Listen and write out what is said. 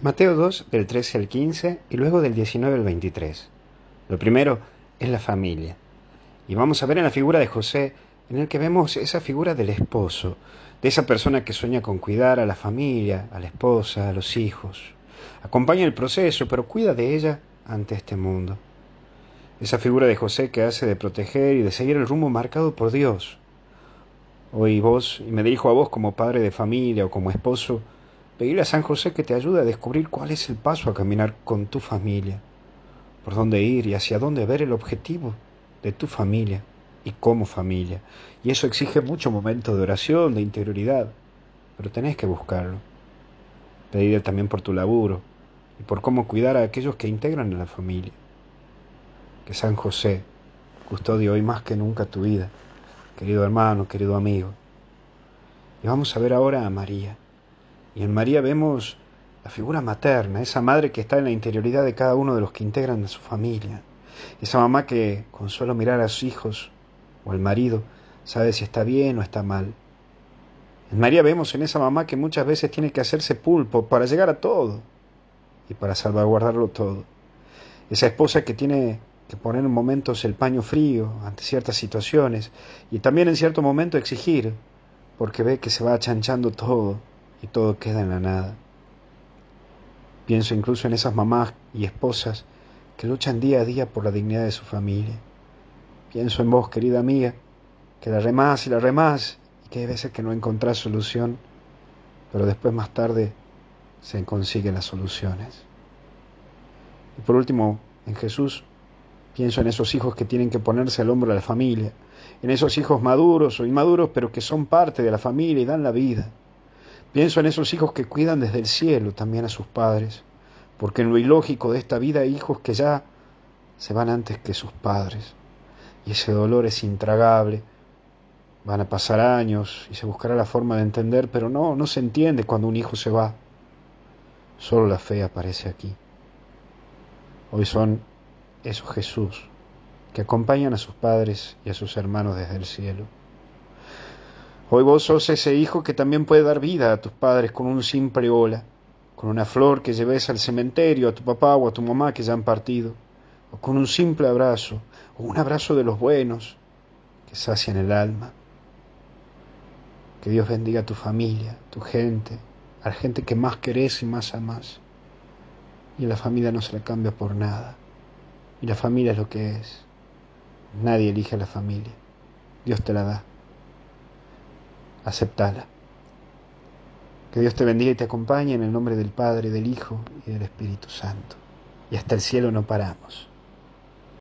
Mateo 2 del 13 al 15 y luego del 19 al 23. Lo primero es la familia. Y vamos a ver en la figura de José, en el que vemos esa figura del esposo, de esa persona que sueña con cuidar a la familia, a la esposa, a los hijos. Acompaña el proceso, pero cuida de ella ante este mundo. Esa figura de José que hace de proteger y de seguir el rumbo marcado por Dios. Hoy vos, y me dirijo a vos como padre de familia o como esposo, Pedirle a San José que te ayude a descubrir cuál es el paso a caminar con tu familia, por dónde ir y hacia dónde ver el objetivo de tu familia y como familia. Y eso exige mucho momento de oración, de interioridad, pero tenés que buscarlo. Pedirle también por tu laburo y por cómo cuidar a aquellos que integran a la familia. Que San José custodie hoy más que nunca tu vida, querido hermano, querido amigo. Y vamos a ver ahora a María. Y en María vemos la figura materna, esa madre que está en la interioridad de cada uno de los que integran a su familia, esa mamá que con solo mirar a sus hijos o al marido sabe si está bien o está mal. En María vemos en esa mamá que muchas veces tiene que hacerse pulpo para llegar a todo y para salvaguardarlo todo. Esa esposa que tiene que poner en momentos el paño frío ante ciertas situaciones y también en cierto momento exigir porque ve que se va achanchando todo y todo queda en la nada. Pienso incluso en esas mamás y esposas que luchan día a día por la dignidad de su familia. Pienso en vos, querida amiga, que la remás y la remás y que hay veces que no encontrás solución, pero después más tarde se consiguen las soluciones. Y por último, en Jesús, pienso en esos hijos que tienen que ponerse al hombro de la familia, en esos hijos maduros o inmaduros, pero que son parte de la familia y dan la vida. Pienso en esos hijos que cuidan desde el cielo también a sus padres, porque en lo ilógico de esta vida hay hijos que ya se van antes que sus padres, y ese dolor es intragable. Van a pasar años y se buscará la forma de entender, pero no, no se entiende cuando un hijo se va. Solo la fe aparece aquí. Hoy son esos Jesús que acompañan a sus padres y a sus hermanos desde el cielo. Hoy vos sos ese hijo que también puede dar vida a tus padres con un simple hola, con una flor que lleves al cementerio a tu papá o a tu mamá que ya han partido, o con un simple abrazo, o un abrazo de los buenos que sacian el alma. Que Dios bendiga a tu familia, tu gente, a la gente que más querés y más amás. Y la familia no se la cambia por nada. Y la familia es lo que es. Nadie elige a la familia. Dios te la da aceptala. Que Dios te bendiga y te acompañe en el nombre del Padre, del Hijo y del Espíritu Santo. Y hasta el cielo no paramos.